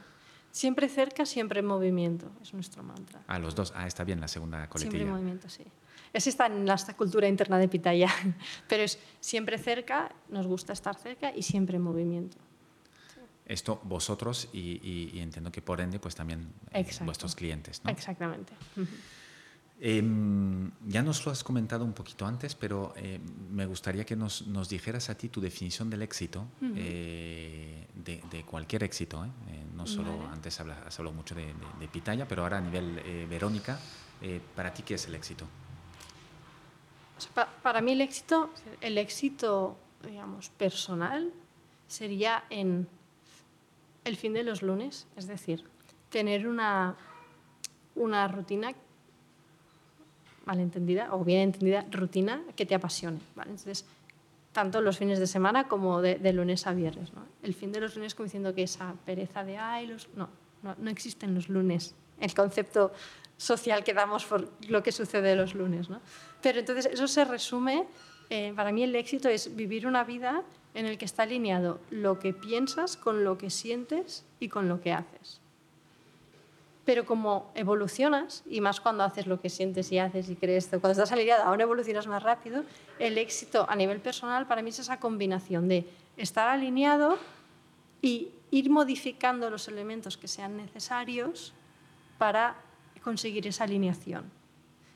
S2: Siempre cerca, siempre en movimiento, es nuestro mantra.
S1: Ah, los dos, ah, está bien la segunda coletilla.
S2: Siempre en movimiento, sí. Es está en la cultura interna de Pitaya, pero es siempre cerca, nos gusta estar cerca y siempre en movimiento.
S1: Esto vosotros y, entiendo que por ende pues también eh, vuestros clientes. ¿no?
S2: Exactamente.
S1: Em, ya nos lo has comentado un poquito antes, pero eh, me gustaría que nos, nos, dijeras a ti tu definición del éxito, eh, de, cualquier éxito. no solo antes has hablado mucho de, de, Pitaya, pero ahora a nivel Verónica, ¿para ti qué es el éxito?
S2: para mí el éxito, el éxito, digamos, personal sería en el fin de los lunes, es decir, tener una, una rutina malentendida o bien entendida rutina que te apasione. Entonces, tanto los fines de semana como de, lunes a viernes. El fin de los lunes como diciendo que esa pereza de, ay, los... No, no, no, existen los lunes. El concepto social que damos por lo que sucede los lunes. ¿no? Pero entonces eso se resume, eh, para mí el éxito es vivir una vida en el que está alineado lo que piensas con lo que sientes y con lo que haces. Pero como evolucionas, y más cuando haces lo que sientes y haces y crees, cuando estás alineado, aún evolucionas más rápido, el éxito a nivel personal para mí es esa combinación de estar alineado y ir modificando los elementos que sean necesarios para conseguir esa alineación.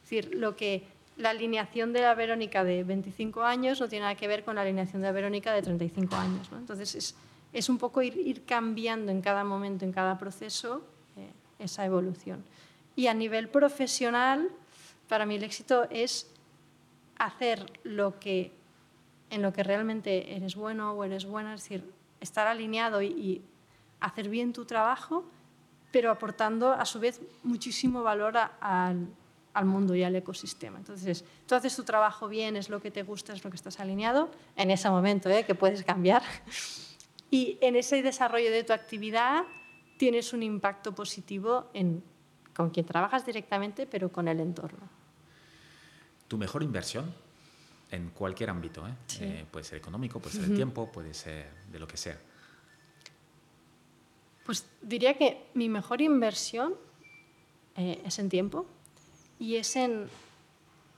S2: Es decir, lo que la alineación de la Verónica de 25 años no tiene nada que ver con la alineación de la Verónica de 35 años. Entonces es, es, un poco ir, ir, cambiando en cada momento, en cada proceso, eh, esa evolución. Y a nivel profesional, para mí el éxito es hacer lo que, en lo que realmente eres bueno o eres buena, es decir, estar alineado y, y hacer bien tu trabajo, pero aportando a su vez muchísimo valor al al mundo y al ecosistema. Entonces, tú haces tu trabajo bien, es lo que te gusta, es lo que estás alineado, en ese momento, ¿eh? que puedes cambiar. Y en ese desarrollo de tu actividad tienes un impacto positivo en, con quien trabajas directamente, pero con el entorno.
S1: ¿Tu mejor inversión? En cualquier ámbito, ¿eh? Eh, puede ser económico, puede ser el tiempo, puede ser de lo que sea.
S2: Pues diría que mi mejor inversión es en tiempo, y es en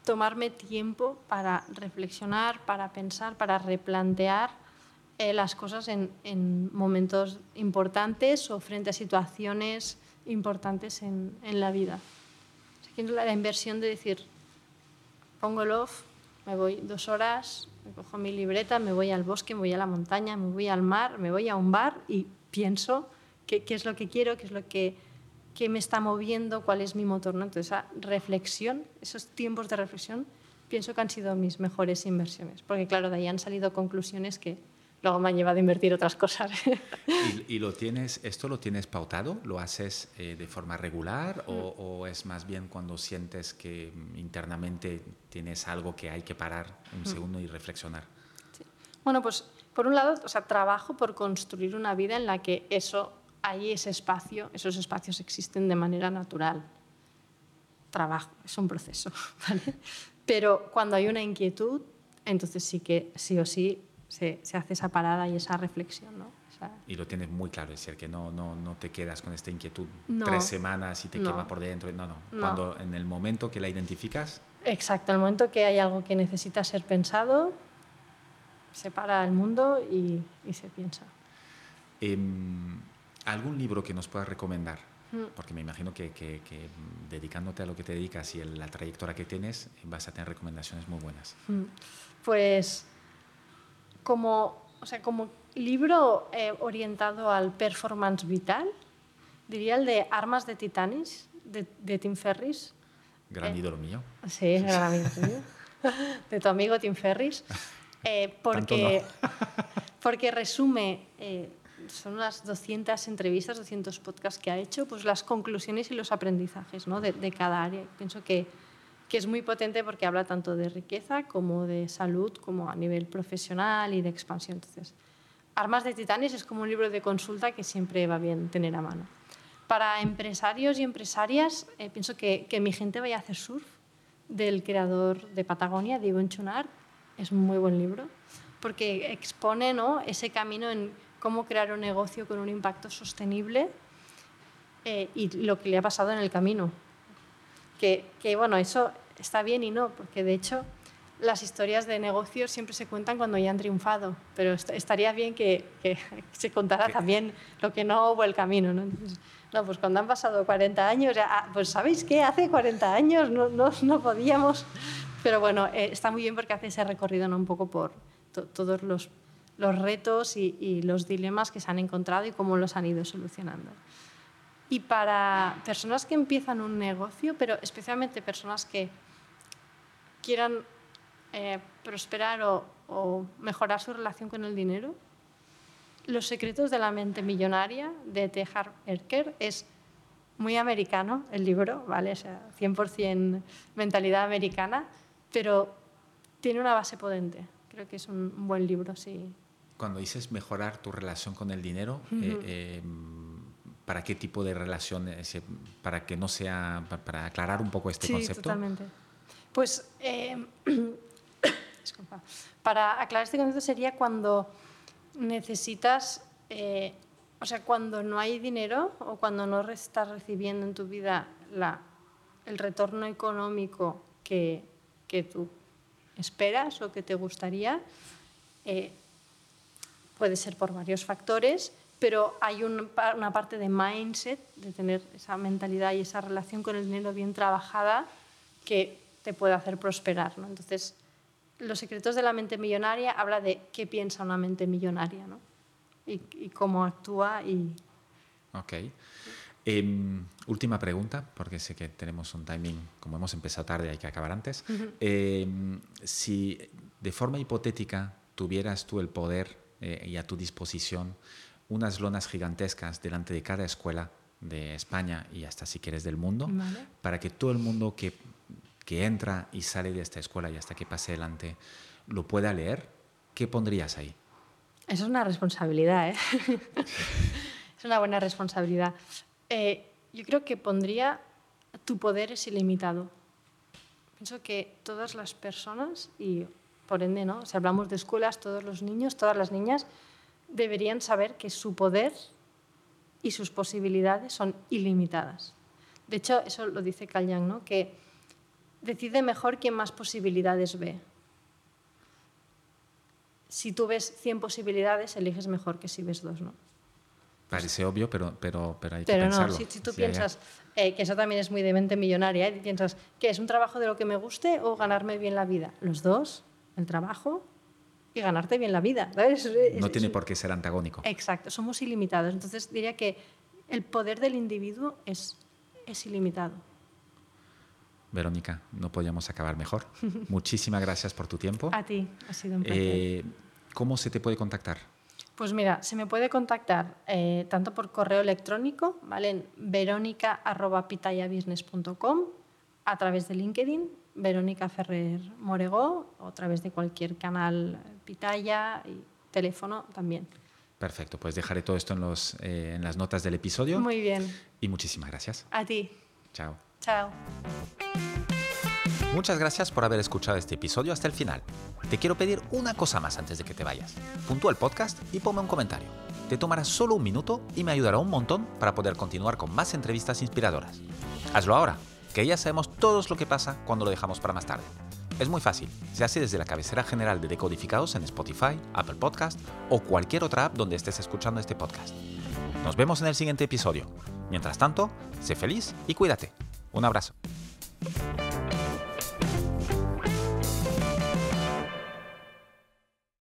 S2: tomarme tiempo para reflexionar, para pensar, para replantear eh, las cosas en, momentos importantes o frente a situaciones importantes en, la vida. la inversión de decir, pongo el off, me voy dos horas, me cojo mi libreta, me voy al bosque, me voy a la montaña, me voy al mar, me voy a un bar y pienso qué, qué es lo que quiero, qué es lo que qué me está moviendo, cuál es mi motor. ¿no? Entonces, esa reflexión, esos tiempos de reflexión, pienso que han sido mis mejores inversiones. Porque, claro, de ahí han salido conclusiones que luego me han llevado a invertir otras cosas.
S1: ¿Y, lo tienes, esto lo tienes pautado? ¿Lo haces eh, de forma regular o, mm. o, es más bien cuando sientes que internamente tienes algo que hay que parar un mm. segundo y reflexionar?
S2: Sí. Bueno, pues por un lado, o sea, trabajo por construir una vida en la que eso hay ese espacio, esos espacios existen de manera natural. Trabajo, es un proceso. Pero cuando hay una inquietud, entonces sí que sí o sí se, se hace esa parada y esa reflexión. ¿no?
S1: y lo tienes muy claro, es decir, que no, no, no te quedas con esta inquietud tres semanas y te quema por dentro. No, no, Cuando en el momento que la identificas.
S2: Exacto, en el momento que hay algo que necesita ser pensado, se para el mundo y, y se piensa.
S1: Eh, ¿Algún libro que nos puedas recomendar? Mm. Porque me imagino que, dedicándote a lo que te dedicas y la trayectoria que tienes, vas a tener recomendaciones muy buenas. Mm.
S2: Pues como, o sea, como libro eh, orientado al performance vital, diría el de Armas de Titanes, de, Tim Ferris.
S1: Gran eh, ídolo mío.
S2: Sí, gran amigo mío. De tu amigo Tim Ferris. Eh, porque, porque resume son unas 200 entrevistas, 200 podcasts que ha hecho, pues las conclusiones y los aprendizajes ¿no? de, cada área. Pienso que, que, es muy potente porque habla tanto de riqueza como de salud, como a nivel profesional y de expansión. Entonces, Armas de Titanes es como un libro de consulta que siempre va bien tener a mano. para empresarios y empresarias, eh, pienso que, que, Mi gente vaya a hacer surf, del creador de Patagonia, Diego Enchunard. Es un muy buen libro, porque expone ¿no? ese camino en cómo crear un negocio con un impacto sostenible eh, y lo que le ha pasado en el camino. Que, que, bueno, eso está bien y no, porque de hecho las historias de negocios siempre se cuentan cuando ya han triunfado, pero estaría bien que, que se contara también lo que no hubo el camino. ¿no? No, pues cuando han pasado 40 años, ya, ah, pues ¿sabéis qué? Hace 40 años no, no, no podíamos. Pero bueno, eh, está muy bien porque hace ese recorrido ¿no? un poco por todos los, los retos y, los dilemas que se han encontrado y cómo los han ido solucionando. Y para personas que empiezan un negocio, pero especialmente personas que quieran eh, prosperar o, mejorar su relación con el dinero, los secretos de la mente millonaria de T. Harv Eker es muy americano el libro, ¿vale? O sea, 100% mentalidad americana, pero tiene una base potente. Creo que es un buen libro, sí.
S1: Cuando dices mejorar tu relación con el dinero, uh -huh. eh, eh, ¿para qué tipo de relación? Para que no sea, para aclarar un poco este
S2: sí,
S1: concepto.
S2: totalmente. Pues, eh, disculpa, para aclarar este concepto sería cuando necesitas, eh, o sea, cuando no hay dinero o cuando no estás recibiendo en tu vida la, el retorno económico que, que tú esperas o que te gustaría, eh, puede ser por varios factores, pero hay un, una parte de mindset, de tener esa mentalidad y esa relación con el dinero bien trabajada que te puede hacer prosperar. ¿no? Entonces, los secretos de la mente millonaria habla de qué piensa una mente millonaria ¿no? y, y, cómo actúa. Y...
S1: Ok. Eh, última pregunta, porque sé que tenemos un timing, como hemos empezado tarde, hay que acabar antes. Uh -huh. eh, si de forma hipotética tuvieras tú el poder eh, y a tu disposición unas lonas gigantescas delante de cada escuela de España y hasta si quieres del mundo,
S2: vale.
S1: para que todo el mundo que que entra y sale de esta escuela y hasta que pase adelante lo pueda leer, ¿qué pondrías ahí?
S2: Eso es una responsabilidad, ¿eh? es una buena responsabilidad. Eh, yo creo que pondría tu poder es ilimitado. Pienso que todas las personas, y por ende, ¿no? si hablamos de escuelas, todos los niños, todas las niñas, deberían saber que su poder y sus posibilidades son ilimitadas. De hecho, eso lo dice Kalyan, ¿no? que decide mejor quien más posibilidades ve. Si tú ves 100 posibilidades, eliges mejor que si ves dos, ¿no?
S1: Parece obvio, pero, pero, pero hay
S2: pero
S1: que pensarlo.
S2: no, si, si tú piensas, eh, que eso también es muy de mente millonaria, ¿eh? piensas, ¿qué es un trabajo de lo que me guste o ganarme bien la vida? Los dos, el trabajo y ganarte bien la vida. ¿sabes?
S1: No tiene por qué ser antagónico.
S2: Exacto, somos ilimitados. Entonces diría que el poder del individuo es, es ilimitado.
S1: Verónica, no podíamos acabar mejor. Muchísimas gracias por tu tiempo.
S2: A ti, ha sido un placer.
S1: Eh, ¿Cómo se te puede contactar?
S2: Pues mira, se me puede contactar eh, tanto por correo electrónico, ¿vale? En verónica.pitayabusiness.com, a través de LinkedIn, Verónica Ferrer Moregó, o a través de cualquier canal Pitaya y teléfono también.
S1: Perfecto, pues dejaré todo esto en, los, eh, en las notas del episodio.
S2: Muy bien.
S1: Y muchísimas gracias.
S2: A ti.
S1: Chao.
S2: Chao.
S1: Muchas gracias por haber escuchado este episodio hasta el final. Te quiero pedir una cosa más antes de que te vayas. Puntúa el podcast y ponme un comentario. Te tomará solo un minuto y me ayudará un montón para poder continuar con más entrevistas inspiradoras. Hazlo ahora, que ya sabemos todos lo que pasa cuando lo dejamos para más tarde. Es muy fácil, se hace desde la cabecera general de Decodificados en Spotify, Apple Podcast o cualquier otra app donde estés escuchando este podcast. Nos vemos en el siguiente episodio. Mientras tanto, sé feliz y cuídate. Un abrazo.